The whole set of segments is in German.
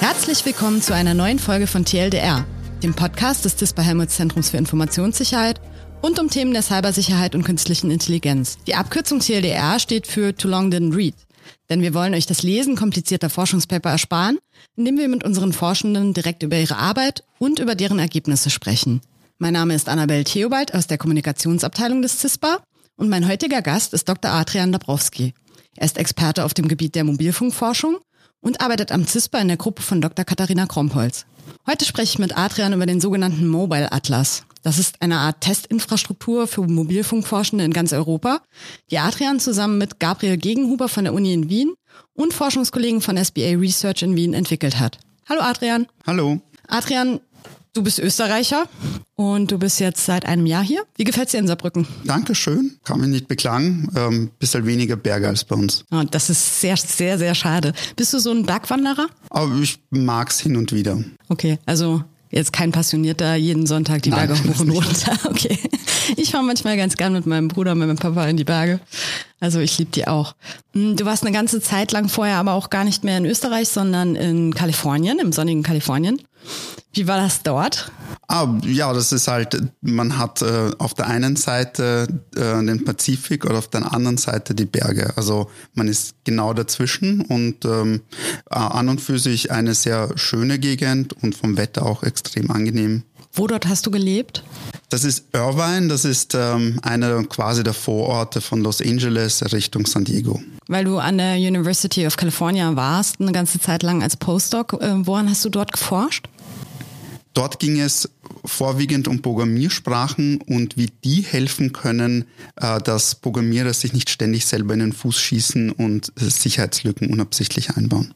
Herzlich willkommen zu einer neuen Folge von TLDR, dem Podcast des DISPA Helmholtz Zentrums für Informationssicherheit und um Themen der Cybersicherheit und künstlichen Intelligenz. Die Abkürzung TLDR steht für Too Long Didn't Read. Denn wir wollen euch das Lesen komplizierter Forschungspaper ersparen, indem wir mit unseren Forschenden direkt über ihre Arbeit und über deren Ergebnisse sprechen. Mein Name ist Annabel Theobald aus der Kommunikationsabteilung des CISPA und mein heutiger Gast ist Dr. Adrian Dabrowski. Er ist Experte auf dem Gebiet der Mobilfunkforschung und arbeitet am CISPA in der Gruppe von Dr. Katharina Krompholz. Heute spreche ich mit Adrian über den sogenannten Mobile Atlas. Das ist eine Art Testinfrastruktur für Mobilfunkforschende in ganz Europa, die Adrian zusammen mit Gabriel Gegenhuber von der Uni in Wien und Forschungskollegen von SBA Research in Wien entwickelt hat. Hallo Adrian. Hallo. Adrian, Du bist Österreicher und du bist jetzt seit einem Jahr hier. Wie gefällt es dir in Saarbrücken? Dankeschön. Kann mich nicht beklagen. Ähm, bisschen weniger Berge als bei uns. Oh, das ist sehr, sehr, sehr schade. Bist du so ein Bergwanderer? Aber ich mag es hin und wieder. Okay, also jetzt kein Passionierter, jeden Sonntag die Berge Nein, hoch und runter. Okay. Ich fahre manchmal ganz gern mit meinem Bruder, mit meinem Papa in die Berge. Also ich liebe die auch. Hm, du warst eine ganze Zeit lang vorher aber auch gar nicht mehr in Österreich, sondern in Kalifornien, im sonnigen Kalifornien. Wie war das dort? Ah, ja, das ist halt, man hat äh, auf der einen Seite äh, den Pazifik oder auf der anderen Seite die Berge. Also man ist genau dazwischen und ähm, an und für sich eine sehr schöne Gegend und vom Wetter auch extrem angenehm. Wo dort hast du gelebt? Das ist Irvine, das ist ähm, einer quasi der Vororte von Los Angeles Richtung San Diego. Weil du an der University of California warst, eine ganze Zeit lang als Postdoc, äh, woran hast du dort geforscht? Dort ging es vorwiegend um Programmiersprachen und wie die helfen können, äh, dass Programmierer sich nicht ständig selber in den Fuß schießen und Sicherheitslücken unabsichtlich einbauen.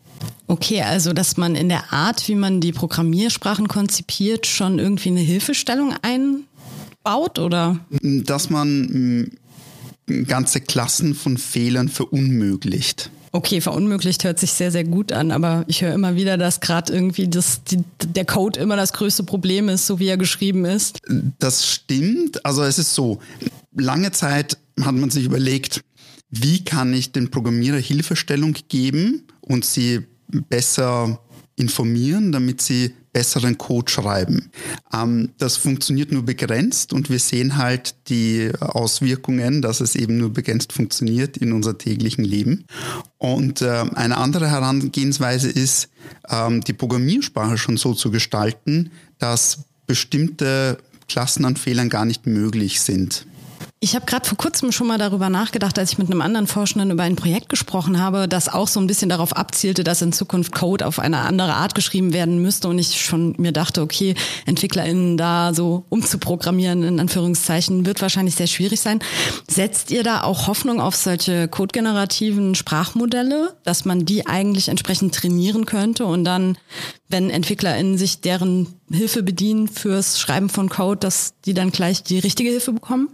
Okay, also dass man in der Art, wie man die Programmiersprachen konzipiert, schon irgendwie eine Hilfestellung einbaut oder? Dass man mm, ganze Klassen von Fehlern verunmöglicht. Okay, verunmöglicht hört sich sehr, sehr gut an, aber ich höre immer wieder, dass gerade irgendwie das, die, der Code immer das größte Problem ist, so wie er geschrieben ist. Das stimmt. Also es ist so, lange Zeit hat man sich überlegt, wie kann ich den Programmierer Hilfestellung geben und sie besser informieren, damit sie besseren Code schreiben. Ähm, das funktioniert nur begrenzt und wir sehen halt die Auswirkungen, dass es eben nur begrenzt funktioniert in unser täglichen Leben. Und äh, eine andere Herangehensweise ist, ähm, die Programmiersprache schon so zu gestalten, dass bestimmte Klassen an Fehlern gar nicht möglich sind. Ich habe gerade vor kurzem schon mal darüber nachgedacht, als ich mit einem anderen Forschenden über ein Projekt gesprochen habe, das auch so ein bisschen darauf abzielte, dass in Zukunft Code auf eine andere Art geschrieben werden müsste und ich schon mir dachte, okay, EntwicklerInnen da so umzuprogrammieren, in Anführungszeichen, wird wahrscheinlich sehr schwierig sein. Setzt ihr da auch Hoffnung auf solche codegenerativen Sprachmodelle, dass man die eigentlich entsprechend trainieren könnte und dann wenn EntwicklerInnen sich deren Hilfe bedienen fürs Schreiben von Code, dass die dann gleich die richtige Hilfe bekommen?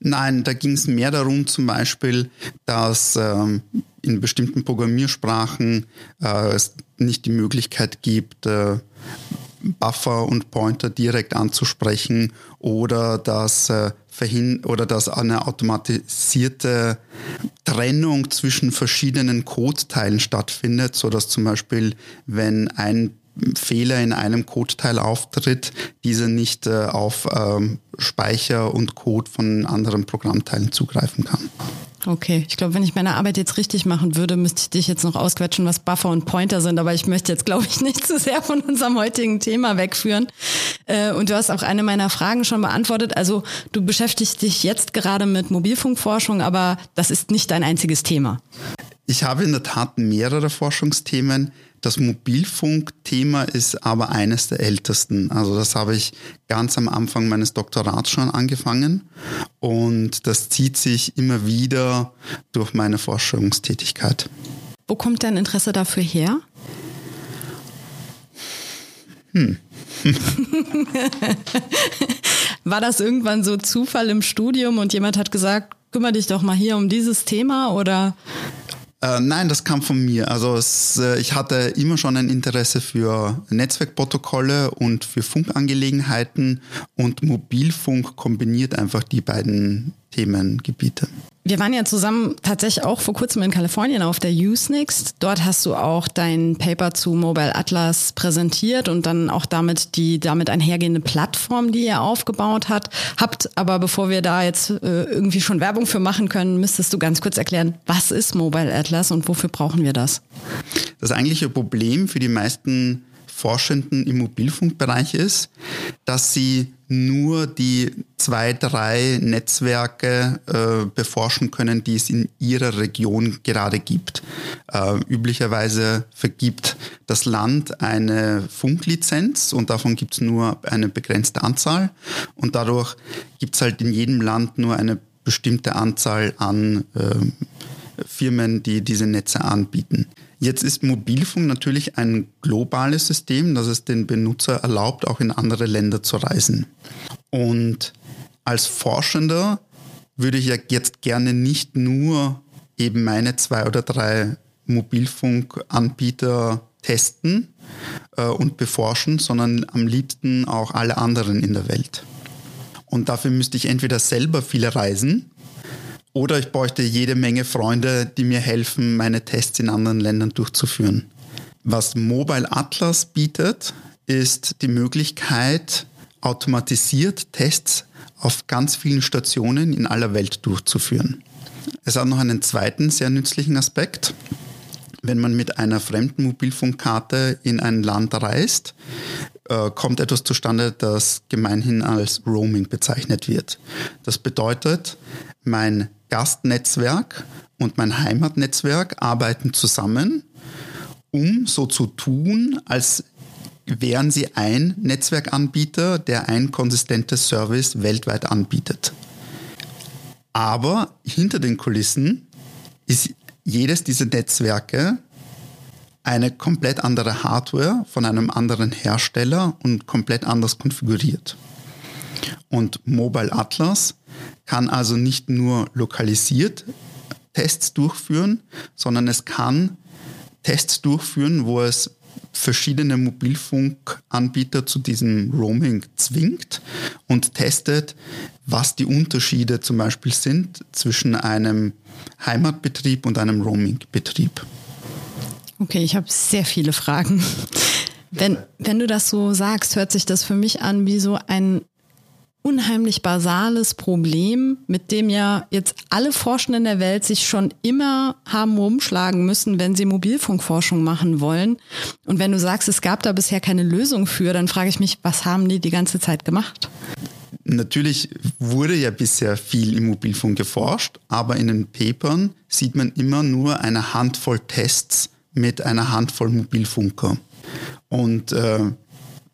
Nein, da ging es mehr darum zum Beispiel, dass ähm, in bestimmten Programmiersprachen äh, es nicht die Möglichkeit gibt, äh, Buffer und Pointer direkt anzusprechen oder dass äh, verhin oder dass eine automatisierte Trennung zwischen verschiedenen Codeteilen stattfindet, so dass zum Beispiel wenn ein Fehler in einem Codeteil auftritt, dieser nicht äh, auf ähm, Speicher und Code von anderen Programmteilen zugreifen kann. Okay, ich glaube, wenn ich meine Arbeit jetzt richtig machen würde, müsste ich dich jetzt noch ausquetschen, was Buffer und Pointer sind, aber ich möchte jetzt, glaube ich, nicht zu sehr von unserem heutigen Thema wegführen. Äh, und du hast auch eine meiner Fragen schon beantwortet. Also du beschäftigst dich jetzt gerade mit Mobilfunkforschung, aber das ist nicht dein einziges Thema. Ich habe in der Tat mehrere Forschungsthemen. Das Mobilfunkthema ist aber eines der ältesten. Also das habe ich ganz am Anfang meines Doktorats schon angefangen und das zieht sich immer wieder durch meine Forschungstätigkeit. Wo kommt dein Interesse dafür her? Hm. War das irgendwann so Zufall im Studium und jemand hat gesagt, kümmere dich doch mal hier um dieses Thema oder? Äh, nein, das kam von mir. Also es, äh, ich hatte immer schon ein Interesse für Netzwerkprotokolle und für Funkangelegenheiten und Mobilfunk kombiniert einfach die beiden Themengebiete. Wir waren ja zusammen tatsächlich auch vor kurzem in Kalifornien auf der Usenext. Dort hast du auch dein Paper zu Mobile Atlas präsentiert und dann auch damit die damit einhergehende Plattform, die ihr aufgebaut hat, habt. Aber bevor wir da jetzt äh, irgendwie schon Werbung für machen können, müsstest du ganz kurz erklären, was ist Mobile Atlas und wofür brauchen wir das? Das eigentliche Problem für die meisten Forschenden im Mobilfunkbereich ist, dass sie nur die zwei, drei Netzwerke äh, beforschen können, die es in ihrer Region gerade gibt. Äh, üblicherweise vergibt das Land eine Funklizenz und davon gibt es nur eine begrenzte Anzahl und dadurch gibt es halt in jedem Land nur eine bestimmte Anzahl an äh, Firmen, die diese Netze anbieten. Jetzt ist Mobilfunk natürlich ein globales System, das es den Benutzer erlaubt, auch in andere Länder zu reisen. Und als Forschender würde ich ja jetzt gerne nicht nur eben meine zwei oder drei Mobilfunkanbieter testen äh, und beforschen, sondern am liebsten auch alle anderen in der Welt. Und dafür müsste ich entweder selber viele reisen oder ich bräuchte jede Menge Freunde, die mir helfen, meine Tests in anderen Ländern durchzuführen. Was Mobile Atlas bietet, ist die Möglichkeit, automatisiert Tests auf ganz vielen Stationen in aller Welt durchzuführen. Es hat noch einen zweiten sehr nützlichen Aspekt. Wenn man mit einer fremden Mobilfunkkarte in ein Land reist, äh, kommt etwas zustande, das gemeinhin als Roaming bezeichnet wird. Das bedeutet, mein Gastnetzwerk und mein Heimatnetzwerk arbeiten zusammen, um so zu tun, als wären sie ein Netzwerkanbieter, der ein konsistentes Service weltweit anbietet. Aber hinter den Kulissen ist jedes dieser Netzwerke eine komplett andere Hardware von einem anderen Hersteller und komplett anders konfiguriert. Und Mobile Atlas kann also nicht nur lokalisiert Tests durchführen, sondern es kann Tests durchführen, wo es verschiedene Mobilfunkanbieter zu diesem Roaming zwingt und testet, was die Unterschiede zum Beispiel sind zwischen einem Heimatbetrieb und einem Roamingbetrieb. Okay, ich habe sehr viele Fragen. Wenn, wenn du das so sagst, hört sich das für mich an wie so ein unheimlich basales Problem, mit dem ja jetzt alle Forschenden der Welt sich schon immer haben rumschlagen müssen, wenn sie Mobilfunkforschung machen wollen. Und wenn du sagst, es gab da bisher keine Lösung für, dann frage ich mich, was haben die die ganze Zeit gemacht? Natürlich wurde ja bisher viel im Mobilfunk geforscht, aber in den Papern sieht man immer nur eine Handvoll Tests mit einer Handvoll Mobilfunker. Und äh,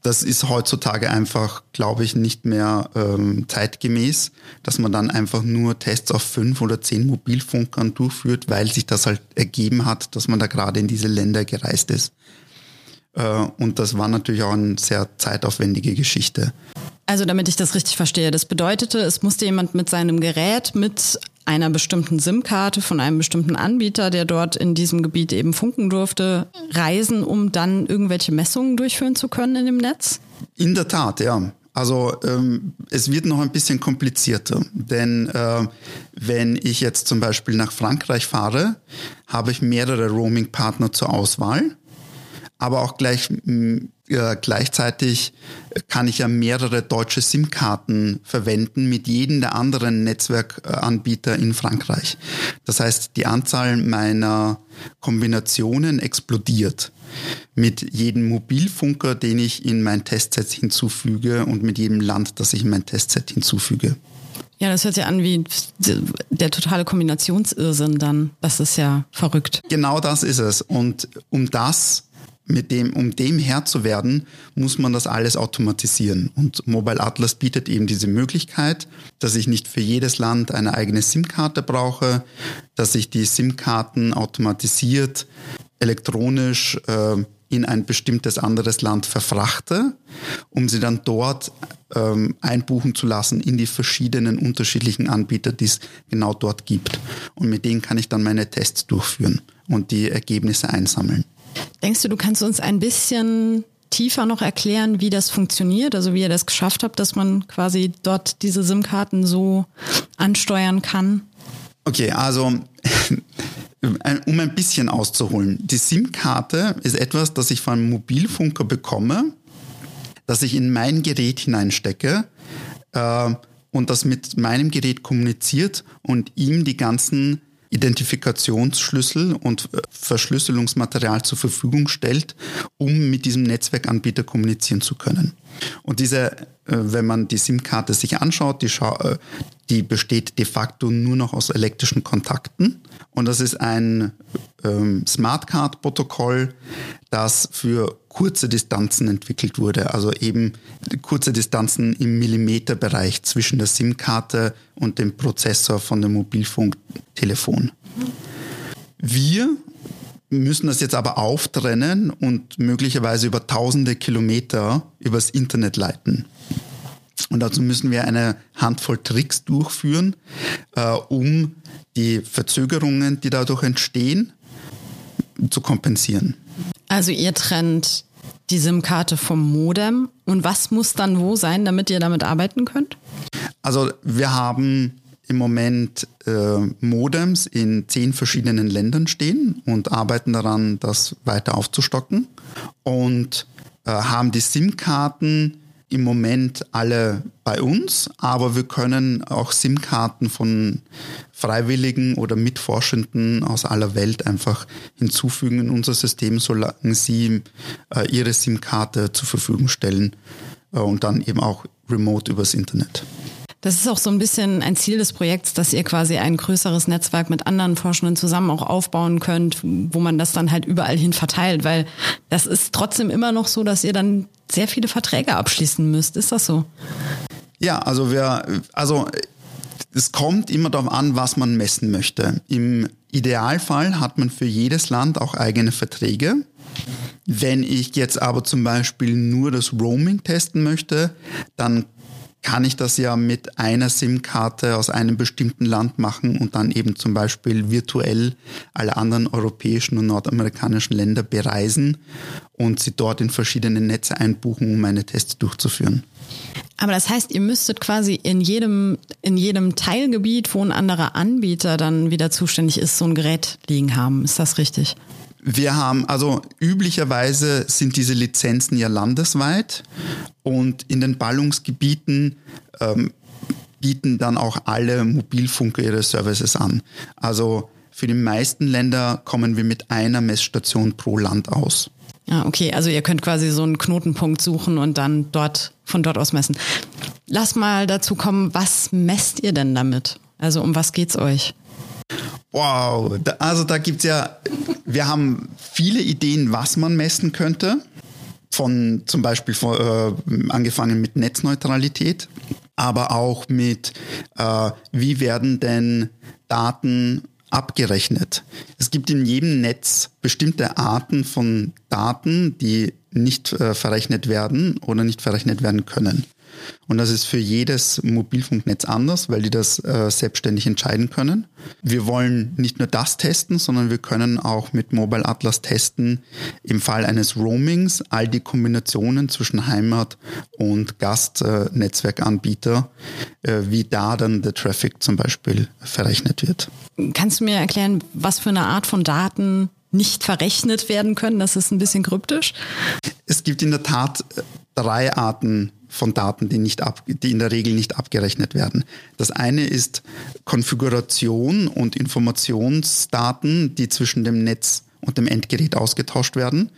das ist heutzutage einfach, glaube ich, nicht mehr ähm, zeitgemäß, dass man dann einfach nur Tests auf fünf oder zehn Mobilfunkern durchführt, weil sich das halt ergeben hat, dass man da gerade in diese Länder gereist ist. Äh, und das war natürlich auch eine sehr zeitaufwendige Geschichte. Also damit ich das richtig verstehe, das bedeutete, es musste jemand mit seinem Gerät mit einer bestimmten SIM-Karte von einem bestimmten Anbieter, der dort in diesem Gebiet eben funken durfte, reisen, um dann irgendwelche Messungen durchführen zu können in dem Netz? In der Tat, ja. Also ähm, es wird noch ein bisschen komplizierter, denn äh, wenn ich jetzt zum Beispiel nach Frankreich fahre, habe ich mehrere Roaming-Partner zur Auswahl aber auch gleich, äh, gleichzeitig kann ich ja mehrere deutsche SIM-Karten verwenden mit jedem der anderen Netzwerkanbieter in Frankreich. Das heißt, die Anzahl meiner Kombinationen explodiert mit jedem Mobilfunker, den ich in mein Testset hinzufüge und mit jedem Land, das ich in mein Testset hinzufüge. Ja, das hört sich an wie der totale Kombinationsirrsinn dann. Das ist ja verrückt. Genau das ist es. Und um das mit dem, um dem Herr zu werden, muss man das alles automatisieren. Und Mobile Atlas bietet eben diese Möglichkeit, dass ich nicht für jedes Land eine eigene SIM-Karte brauche, dass ich die SIM-Karten automatisiert, elektronisch äh, in ein bestimmtes anderes Land verfrachte, um sie dann dort ähm, einbuchen zu lassen in die verschiedenen unterschiedlichen Anbieter, die es genau dort gibt. Und mit denen kann ich dann meine Tests durchführen und die Ergebnisse einsammeln. Denkst du, du kannst uns ein bisschen tiefer noch erklären, wie das funktioniert, also wie ihr das geschafft habt, dass man quasi dort diese SIM-Karten so ansteuern kann? Okay, also um ein bisschen auszuholen. Die SIM-Karte ist etwas, das ich von einem Mobilfunker bekomme, das ich in mein Gerät hineinstecke äh, und das mit meinem Gerät kommuniziert und ihm die ganzen Identifikationsschlüssel und äh, Verschlüsselungsmaterial zur Verfügung stellt, um mit diesem Netzwerkanbieter kommunizieren zu können. Und diese, äh, wenn man die SIM-Karte sich anschaut, die, äh, die besteht de facto nur noch aus elektrischen Kontakten. Und das ist ein ähm, Smartcard-Protokoll, das für kurze Distanzen entwickelt wurde. Also eben kurze Distanzen im Millimeterbereich zwischen der SIM-Karte und dem Prozessor von dem Mobilfunktelefon. Wir müssen das jetzt aber auftrennen und möglicherweise über tausende Kilometer übers Internet leiten. Und dazu müssen wir eine Handvoll Tricks durchführen, äh, um die Verzögerungen, die dadurch entstehen, zu kompensieren. Also ihr trennt die SIM-Karte vom Modem und was muss dann wo sein, damit ihr damit arbeiten könnt? Also wir haben im Moment äh, Modems in zehn verschiedenen Ländern stehen und arbeiten daran, das weiter aufzustocken und äh, haben die SIM-Karten im Moment alle bei uns, aber wir können auch SIM-Karten von Freiwilligen oder Mitforschenden aus aller Welt einfach hinzufügen in unser System, solange sie äh, ihre SIM-Karte zur Verfügung stellen äh, und dann eben auch remote übers Internet. Das ist auch so ein bisschen ein Ziel des Projekts, dass ihr quasi ein größeres Netzwerk mit anderen Forschenden zusammen auch aufbauen könnt, wo man das dann halt überall hin verteilt, weil das ist trotzdem immer noch so, dass ihr dann sehr viele Verträge abschließen müsst. Ist das so? Ja, also wir, also es kommt immer darauf an, was man messen möchte. Im Idealfall hat man für jedes Land auch eigene Verträge. Wenn ich jetzt aber zum Beispiel nur das Roaming testen möchte, dann kann ich das ja mit einer SIM-Karte aus einem bestimmten Land machen und dann eben zum Beispiel virtuell alle anderen europäischen und nordamerikanischen Länder bereisen und sie dort in verschiedene Netze einbuchen, um meine Tests durchzuführen. Aber das heißt, ihr müsstet quasi in jedem, in jedem Teilgebiet, wo ein anderer Anbieter dann wieder zuständig ist, so ein Gerät liegen haben. Ist das richtig? Wir haben, also üblicherweise sind diese Lizenzen ja landesweit und in den Ballungsgebieten ähm, bieten dann auch alle Mobilfunker ihre Services an. Also für die meisten Länder kommen wir mit einer Messstation pro Land aus. Ah, okay. Also ihr könnt quasi so einen Knotenpunkt suchen und dann dort von dort aus messen. Lass mal dazu kommen, was messt ihr denn damit? Also um was geht's euch? Wow, da, also da gibt's ja, wir haben viele Ideen, was man messen könnte. Von zum Beispiel von, äh, angefangen mit Netzneutralität, aber auch mit, äh, wie werden denn Daten abgerechnet. Es gibt in jedem Netz bestimmte Arten von Daten, die nicht äh, verrechnet werden oder nicht verrechnet werden können. Und das ist für jedes Mobilfunknetz anders, weil die das äh, selbstständig entscheiden können. Wir wollen nicht nur das testen, sondern wir können auch mit Mobile Atlas testen, im Fall eines Roamings all die Kombinationen zwischen Heimat und Gastnetzwerkanbieter, äh, äh, wie da dann der Traffic zum Beispiel verrechnet wird. Kannst du mir erklären, was für eine Art von Daten nicht verrechnet werden können? Das ist ein bisschen kryptisch. Es gibt in der Tat drei Arten von Daten, die, nicht ab, die in der Regel nicht abgerechnet werden. Das eine ist Konfiguration und Informationsdaten, die zwischen dem Netz und dem Endgerät ausgetauscht werden.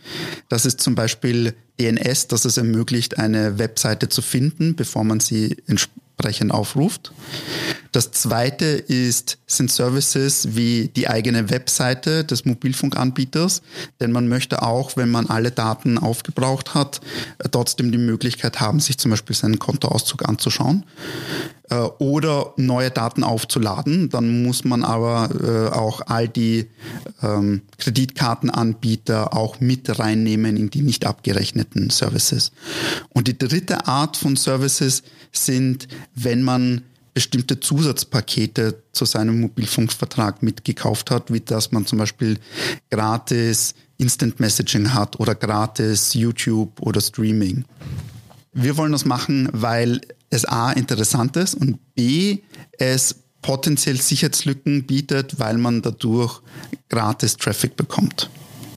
Das ist zum Beispiel DNS, das es ermöglicht, eine Webseite zu finden, bevor man sie entsprechend aufruft. Das zweite ist, sind Services wie die eigene Webseite des Mobilfunkanbieters, denn man möchte auch, wenn man alle Daten aufgebraucht hat, trotzdem die Möglichkeit haben, sich zum Beispiel seinen Kontoauszug anzuschauen äh, oder neue Daten aufzuladen. Dann muss man aber äh, auch all die ähm, Kreditkartenanbieter auch mit reinnehmen in die nicht abgerechneten Services. Und die dritte Art von Services sind, wenn man bestimmte Zusatzpakete zu seinem Mobilfunkvertrag mitgekauft hat, wie dass man zum Beispiel gratis Instant Messaging hat oder gratis YouTube oder Streaming. Wir wollen das machen, weil es A interessant ist und B es potenziell Sicherheitslücken bietet, weil man dadurch gratis Traffic bekommt.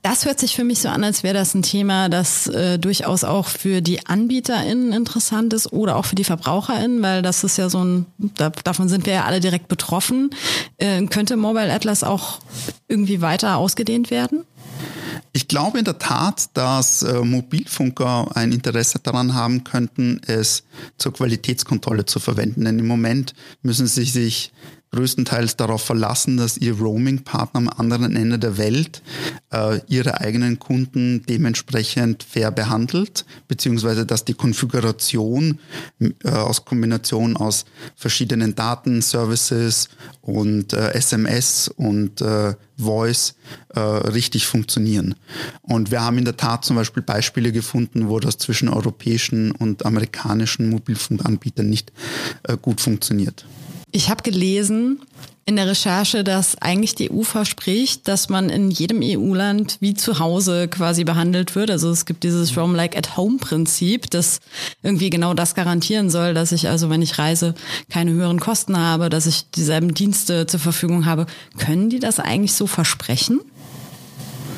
Das hört sich für mich so an, als wäre das ein Thema, das äh, durchaus auch für die AnbieterInnen interessant ist oder auch für die VerbraucherInnen, weil das ist ja so ein, da, davon sind wir ja alle direkt betroffen. Äh, könnte Mobile Atlas auch irgendwie weiter ausgedehnt werden? Ich glaube in der Tat, dass äh, Mobilfunker ein Interesse daran haben könnten, es zur Qualitätskontrolle zu verwenden. Denn im Moment müssen sie sich größtenteils darauf verlassen, dass ihr Roaming-Partner am anderen Ende der Welt äh, ihre eigenen Kunden dementsprechend fair behandelt, beziehungsweise dass die Konfiguration äh, aus Kombination aus verschiedenen Daten, Services und äh, SMS und äh, Voice äh, richtig funktionieren. Und wir haben in der Tat zum Beispiel Beispiele gefunden, wo das zwischen europäischen und amerikanischen Mobilfunkanbietern nicht äh, gut funktioniert. Ich habe gelesen in der Recherche, dass eigentlich die EU verspricht, dass man in jedem EU-Land wie zu Hause quasi behandelt wird. Also es gibt dieses Roam Like at Home Prinzip, das irgendwie genau das garantieren soll, dass ich also, wenn ich reise, keine höheren Kosten habe, dass ich dieselben Dienste zur Verfügung habe. Können die das eigentlich so versprechen?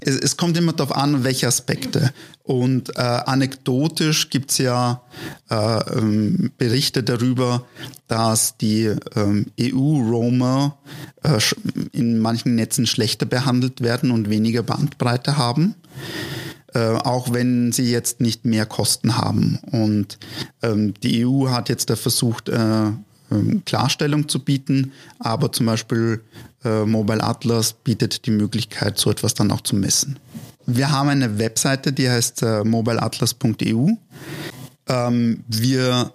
es kommt immer darauf an, welche Aspekte. Und äh, anekdotisch gibt's ja äh, ähm, Berichte darüber, dass die ähm, EU-Roamer äh, in manchen Netzen schlechter behandelt werden und weniger Bandbreite haben. Äh, auch wenn sie jetzt nicht mehr Kosten haben. Und ähm, die EU hat jetzt da versucht, äh, ähm, Klarstellung zu bieten, aber zum Beispiel äh, Mobile Atlas bietet die Möglichkeit, so etwas dann auch zu messen. Wir haben eine Webseite, die heißt äh, mobileatlas.eu. Ähm, wir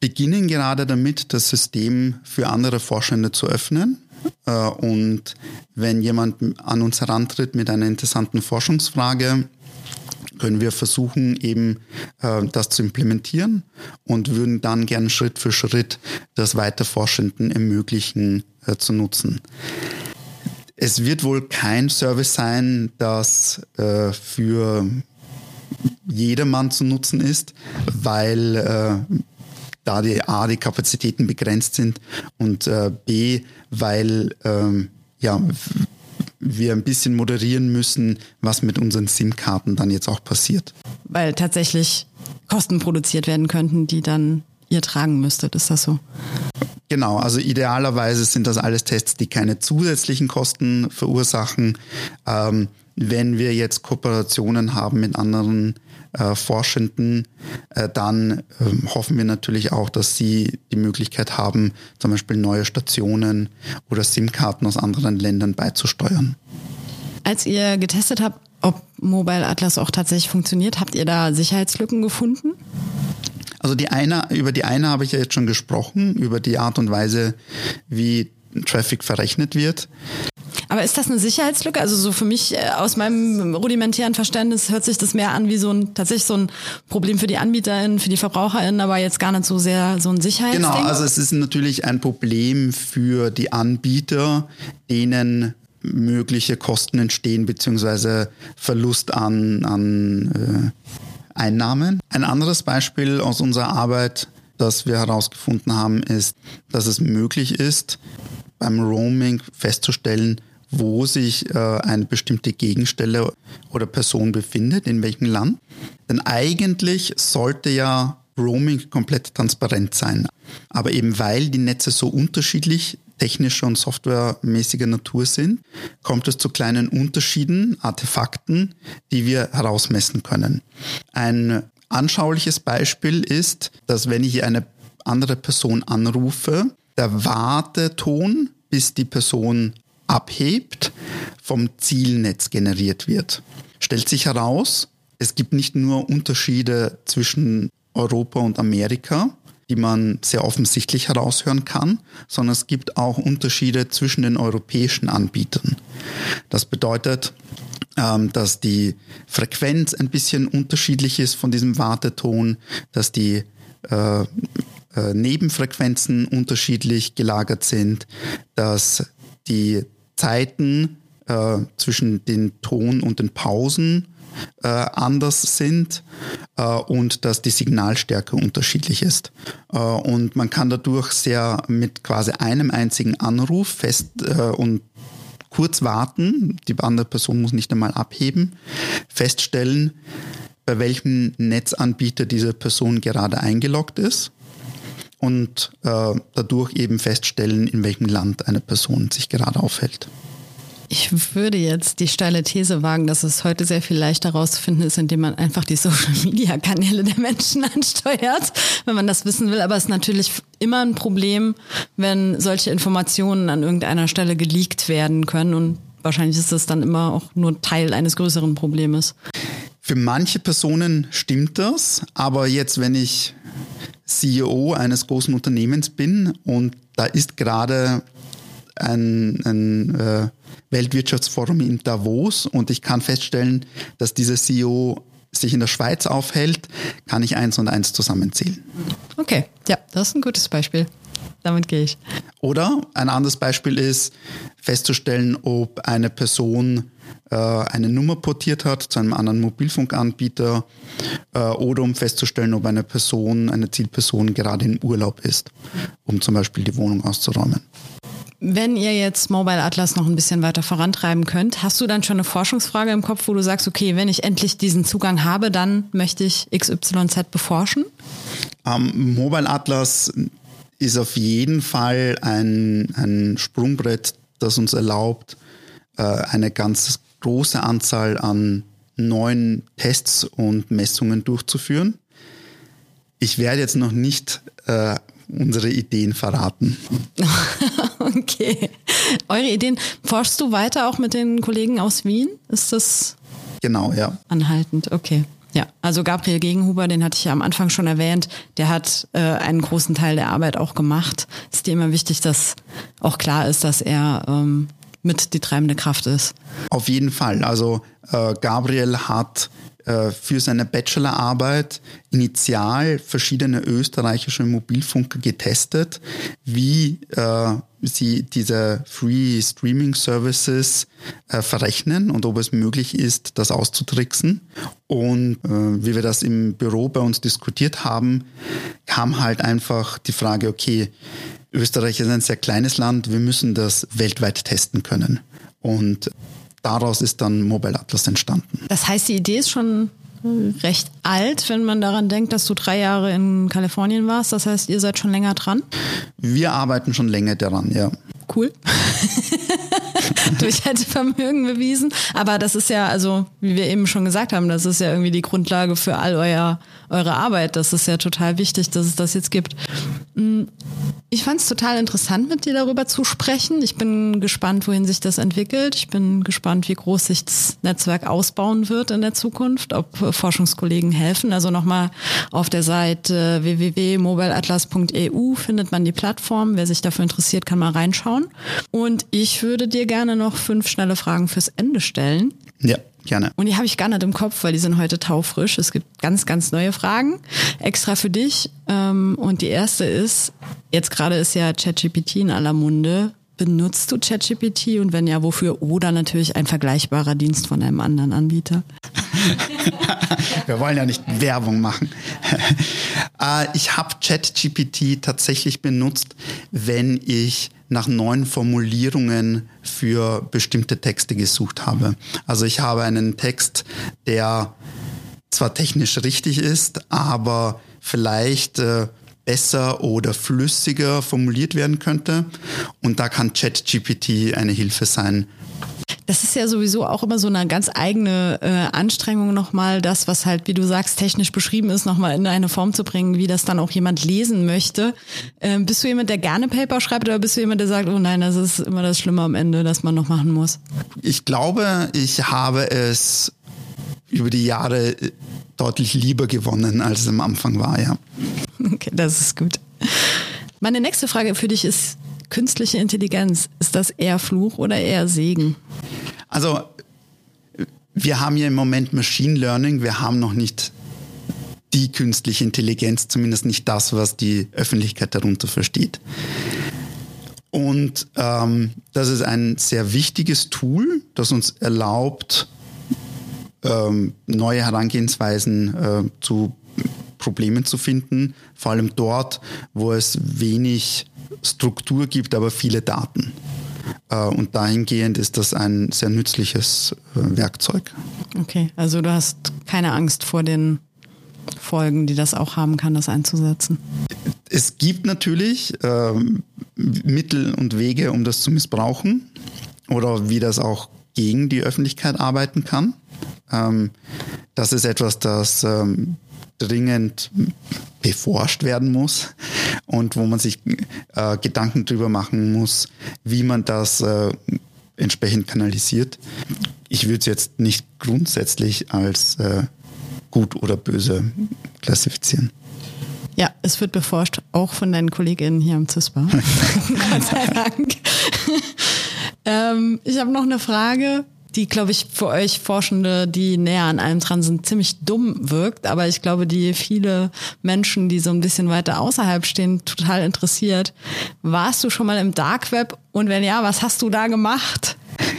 beginnen gerade damit, das System für andere Forschende zu öffnen. Äh, und wenn jemand an uns herantritt mit einer interessanten Forschungsfrage, können wir versuchen, eben äh, das zu implementieren und würden dann gern Schritt für Schritt das Weiterforschenden ermöglichen äh, zu nutzen. Es wird wohl kein Service sein, das äh, für jedermann zu nutzen ist, weil äh, da die A, die Kapazitäten begrenzt sind und äh, B, weil ähm, ja, wir ein bisschen moderieren müssen, was mit unseren SIM-Karten dann jetzt auch passiert. Weil tatsächlich Kosten produziert werden könnten, die dann ihr tragen müsstet. Ist das so? Genau, also idealerweise sind das alles Tests, die keine zusätzlichen Kosten verursachen. Ähm, wenn wir jetzt Kooperationen haben mit anderen äh, Forschenden, äh, dann äh, hoffen wir natürlich auch, dass sie die Möglichkeit haben, zum Beispiel neue Stationen oder SIM-Karten aus anderen Ländern beizusteuern. Als ihr getestet habt, ob Mobile Atlas auch tatsächlich funktioniert, habt ihr da Sicherheitslücken gefunden? Also die eine, über die eine habe ich ja jetzt schon gesprochen, über die Art und Weise, wie Traffic verrechnet wird. Aber ist das eine Sicherheitslücke? Also so für mich äh, aus meinem rudimentären Verständnis hört sich das mehr an wie so ein tatsächlich so ein Problem für die AnbieterInnen, für die VerbraucherInnen, aber jetzt gar nicht so sehr so ein Sicherheitsding. Genau, also es ist natürlich ein Problem für die Anbieter, denen mögliche Kosten entstehen, beziehungsweise Verlust an, an äh, Einnahmen. Ein anderes Beispiel aus unserer Arbeit, das wir herausgefunden haben, ist, dass es möglich ist, beim Roaming festzustellen, wo sich äh, eine bestimmte Gegenstelle oder Person befindet, in welchem Land. Denn eigentlich sollte ja Roaming komplett transparent sein. Aber eben weil die Netze so unterschiedlich technischer und softwaremäßiger Natur sind, kommt es zu kleinen Unterschieden, Artefakten, die wir herausmessen können. Ein anschauliches Beispiel ist, dass wenn ich eine andere Person anrufe, der Warteton, bis die Person abhebt, vom Zielnetz generiert wird. Stellt sich heraus, es gibt nicht nur Unterschiede zwischen Europa und Amerika, die man sehr offensichtlich heraushören kann, sondern es gibt auch Unterschiede zwischen den europäischen Anbietern. Das bedeutet, ähm, dass die Frequenz ein bisschen unterschiedlich ist von diesem Warteton, dass die äh, äh, Nebenfrequenzen unterschiedlich gelagert sind, dass die Zeiten äh, zwischen den Ton und den Pausen äh, anders sind äh, und dass die Signalstärke unterschiedlich ist. Äh, und man kann dadurch sehr mit quasi einem einzigen Anruf fest äh, und kurz warten, die andere Person muss nicht einmal abheben, feststellen, bei welchem Netzanbieter diese Person gerade eingeloggt ist und äh, dadurch eben feststellen, in welchem Land eine Person sich gerade aufhält. Ich würde jetzt die steile These wagen, dass es heute sehr viel leichter herauszufinden ist, indem man einfach die Social-Media-Kanäle der Menschen ansteuert, wenn man das wissen will. Aber es ist natürlich immer ein Problem, wenn solche Informationen an irgendeiner Stelle geleakt werden können. Und wahrscheinlich ist das dann immer auch nur Teil eines größeren Problems. Für manche Personen stimmt das, aber jetzt, wenn ich CEO eines großen Unternehmens bin und da ist gerade ein, ein äh, Weltwirtschaftsforum in Davos und ich kann feststellen, dass dieser CEO sich in der Schweiz aufhält, kann ich eins und eins zusammenzählen. Okay, ja, das ist ein gutes Beispiel. Damit gehe ich. Oder ein anderes Beispiel ist festzustellen, ob eine Person äh, eine Nummer portiert hat zu einem anderen Mobilfunkanbieter äh, oder um festzustellen, ob eine Person, eine Zielperson gerade im Urlaub ist, um zum Beispiel die Wohnung auszuräumen. Wenn ihr jetzt Mobile Atlas noch ein bisschen weiter vorantreiben könnt, hast du dann schon eine Forschungsfrage im Kopf, wo du sagst, okay, wenn ich endlich diesen Zugang habe, dann möchte ich XYZ beforschen? Ähm, Mobile Atlas ist auf jeden Fall ein, ein Sprungbrett, das uns erlaubt, äh, eine ganz große Anzahl an neuen Tests und Messungen durchzuführen. Ich werde jetzt noch nicht äh, unsere Ideen verraten. okay. Eure Ideen. Forschst du weiter auch mit den Kollegen aus Wien? Ist das genau, ja. Anhaltend, okay. Ja, also Gabriel Gegenhuber, den hatte ich ja am Anfang schon erwähnt, der hat äh, einen großen Teil der Arbeit auch gemacht. Ist dir immer wichtig, dass auch klar ist, dass er ähm, mit die treibende Kraft ist? Auf jeden Fall. Also äh, Gabriel hat äh, für seine Bachelorarbeit initial verschiedene österreichische Mobilfunker getestet, wie äh, sie diese Free Streaming Services äh, verrechnen und ob es möglich ist, das auszutricksen. Und äh, wie wir das im Büro bei uns diskutiert haben, kam halt einfach die Frage, okay, Österreich ist ein sehr kleines Land, wir müssen das weltweit testen können. Und daraus ist dann Mobile Atlas entstanden. Das heißt, die Idee ist schon recht alt, wenn man daran denkt, dass du drei Jahre in Kalifornien warst. Das heißt, ihr seid schon länger dran? Wir arbeiten schon länger daran, ja. Cool. Durchhaltevermögen bewiesen. Aber das ist ja, also, wie wir eben schon gesagt haben, das ist ja irgendwie die Grundlage für all euer, eure Arbeit. Das ist ja total wichtig, dass es das jetzt gibt. Mm, ich fand es total interessant, mit dir darüber zu sprechen. Ich bin gespannt, wohin sich das entwickelt. Ich bin gespannt, wie groß sich das Netzwerk ausbauen wird in der Zukunft, ob Forschungskollegen helfen. Also nochmal auf der Seite www.mobileatlas.eu findet man die Plattform. Wer sich dafür interessiert, kann mal reinschauen. Und ich würde dir gerne noch fünf schnelle Fragen fürs Ende stellen. Ja. Gerne. Und die habe ich gar nicht im Kopf, weil die sind heute taufrisch. Es gibt ganz, ganz neue Fragen extra für dich. Ähm, und die erste ist, jetzt gerade ist ja ChatGPT in aller Munde. Benutzt du ChatGPT und wenn ja, wofür? Oder natürlich ein vergleichbarer Dienst von einem anderen Anbieter. Wir wollen ja nicht Werbung machen. Äh, ich habe ChatGPT tatsächlich benutzt, wenn ich nach neuen Formulierungen für bestimmte Texte gesucht habe. Also ich habe einen Text, der zwar technisch richtig ist, aber vielleicht äh, besser oder flüssiger formuliert werden könnte. Und da kann ChatGPT eine Hilfe sein. Das ist ja sowieso auch immer so eine ganz eigene äh, Anstrengung nochmal, das, was halt, wie du sagst, technisch beschrieben ist, nochmal in eine Form zu bringen, wie das dann auch jemand lesen möchte. Ähm, bist du jemand, der gerne Paper schreibt oder bist du jemand, der sagt, oh nein, das ist immer das Schlimme am Ende, das man noch machen muss? Ich glaube, ich habe es über die Jahre äh, deutlich lieber gewonnen, als es am Anfang war, ja. Okay, das ist gut. Meine nächste Frage für dich ist, künstliche Intelligenz, ist das eher Fluch oder eher Segen? Also, wir haben ja im Moment Machine Learning, wir haben noch nicht die künstliche Intelligenz, zumindest nicht das, was die Öffentlichkeit darunter versteht. Und ähm, das ist ein sehr wichtiges Tool, das uns erlaubt, ähm, neue Herangehensweisen äh, zu Problemen zu finden, vor allem dort, wo es wenig Struktur gibt, aber viele Daten. Äh, und dahingehend ist das ein sehr nützliches äh, Werkzeug. Okay, also du hast keine Angst vor den Folgen, die das auch haben kann, das einzusetzen. Es gibt natürlich ähm, Mittel und Wege, um das zu missbrauchen oder wie das auch gegen die Öffentlichkeit arbeiten kann. Ähm, das ist etwas, das ähm, dringend beforscht werden muss und wo man sich äh, Gedanken drüber machen muss, wie man das äh, entsprechend kanalisiert. Ich würde es jetzt nicht grundsätzlich als äh, gut oder böse klassifizieren. Ja, es wird beforscht, auch von deinen KollegInnen hier am CISPA. Gott sei Dank. ähm, ich habe noch eine Frage die, glaube ich, für euch Forschende, die näher an allem dran sind, ziemlich dumm wirkt. Aber ich glaube, die viele Menschen, die so ein bisschen weiter außerhalb stehen, total interessiert. Warst du schon mal im Dark Web? Und wenn ja, was hast du da gemacht?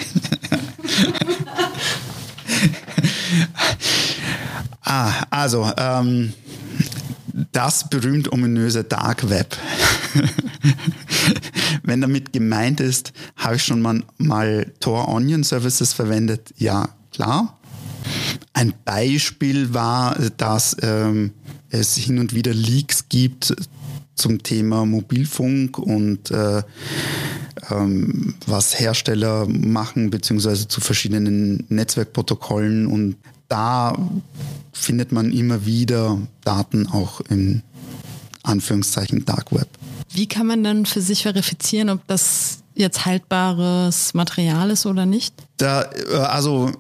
ah, also, ähm, das berühmt ominöse Dark Web. Wenn damit gemeint ist, habe ich schon mal, mal Tor Onion Services verwendet? Ja, klar. Ein Beispiel war, dass ähm, es hin und wieder Leaks gibt zum Thema Mobilfunk und äh, ähm, was Hersteller machen, beziehungsweise zu verschiedenen Netzwerkprotokollen. Und da findet man immer wieder Daten auch im Anführungszeichen Dark Web. Wie kann man dann für sich verifizieren, ob das jetzt haltbares Material ist oder nicht? Da, äh, also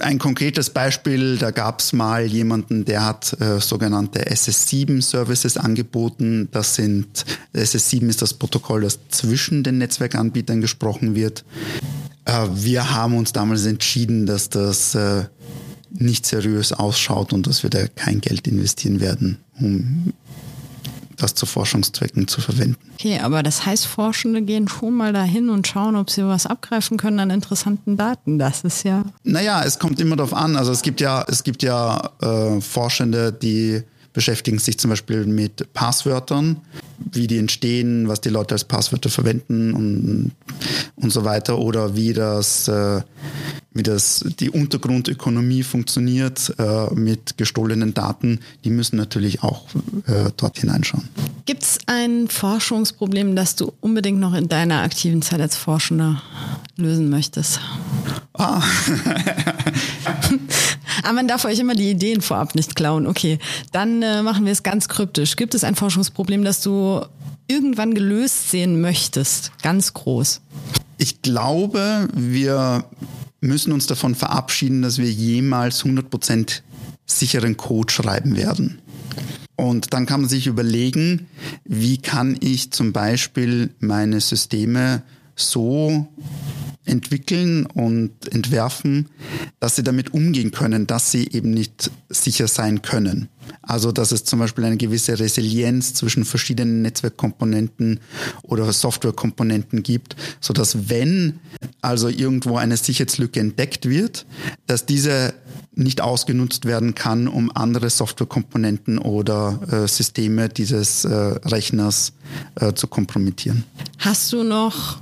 ein konkretes Beispiel, da gab es mal jemanden, der hat äh, sogenannte SS7-Services angeboten. Das sind, SS7 ist das Protokoll, das zwischen den Netzwerkanbietern gesprochen wird. Äh, wir haben uns damals entschieden, dass das äh, nicht seriös ausschaut und dass wir da kein Geld investieren werden, um das zu Forschungszwecken zu verwenden. Okay, aber das heißt, Forschende gehen schon mal dahin und schauen, ob sie was abgreifen können an interessanten Daten. Das ist ja. Naja, es kommt immer darauf an. Also es gibt ja, es gibt ja äh, Forschende, die beschäftigen sich zum Beispiel mit Passwörtern, wie die entstehen, was die Leute als Passwörter verwenden und, und so weiter oder wie das, äh, wie das die Untergrundökonomie funktioniert äh, mit gestohlenen Daten. Die müssen natürlich auch äh, dort hineinschauen. Gibt es ein Forschungsproblem, das du unbedingt noch in deiner aktiven Zeit als Forschender lösen möchtest? Ah. Aber man darf euch immer die Ideen vorab nicht klauen. Okay, dann äh, machen wir es ganz kryptisch. Gibt es ein Forschungsproblem, das du irgendwann gelöst sehen möchtest? Ganz groß. Ich glaube, wir müssen uns davon verabschieden, dass wir jemals 100% sicheren Code schreiben werden. Und dann kann man sich überlegen, wie kann ich zum Beispiel meine Systeme so entwickeln und entwerfen, dass sie damit umgehen können, dass sie eben nicht sicher sein können. Also dass es zum Beispiel eine gewisse Resilienz zwischen verschiedenen Netzwerkkomponenten oder Softwarekomponenten gibt, so dass wenn also irgendwo eine Sicherheitslücke entdeckt wird, dass diese nicht ausgenutzt werden kann, um andere Softwarekomponenten oder äh, Systeme dieses äh, Rechners äh, zu kompromittieren. Hast du noch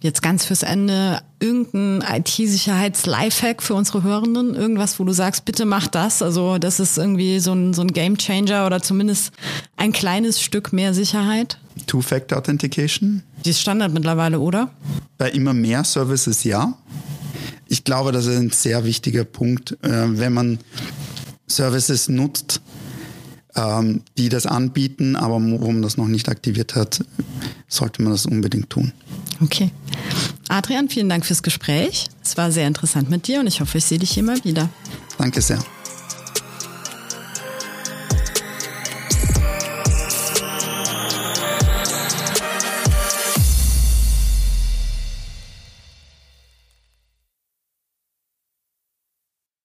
jetzt ganz fürs Ende irgendein IT-Sicherheits-Lifehack für unsere Hörenden? Irgendwas, wo du sagst, bitte mach das? Also das ist irgendwie so ein, so ein Game Changer oder zumindest ein kleines Stück mehr Sicherheit? Two-Factor Authentication? Die ist Standard mittlerweile, oder? Bei immer mehr Services ja. Ich glaube, das ist ein sehr wichtiger Punkt, äh, wenn man Services nutzt, ähm, die das anbieten, aber wo man das noch nicht aktiviert hat, sollte man das unbedingt tun. Okay. Adrian, vielen Dank fürs Gespräch. Es war sehr interessant mit dir und ich hoffe, ich sehe dich hier mal wieder. Danke sehr.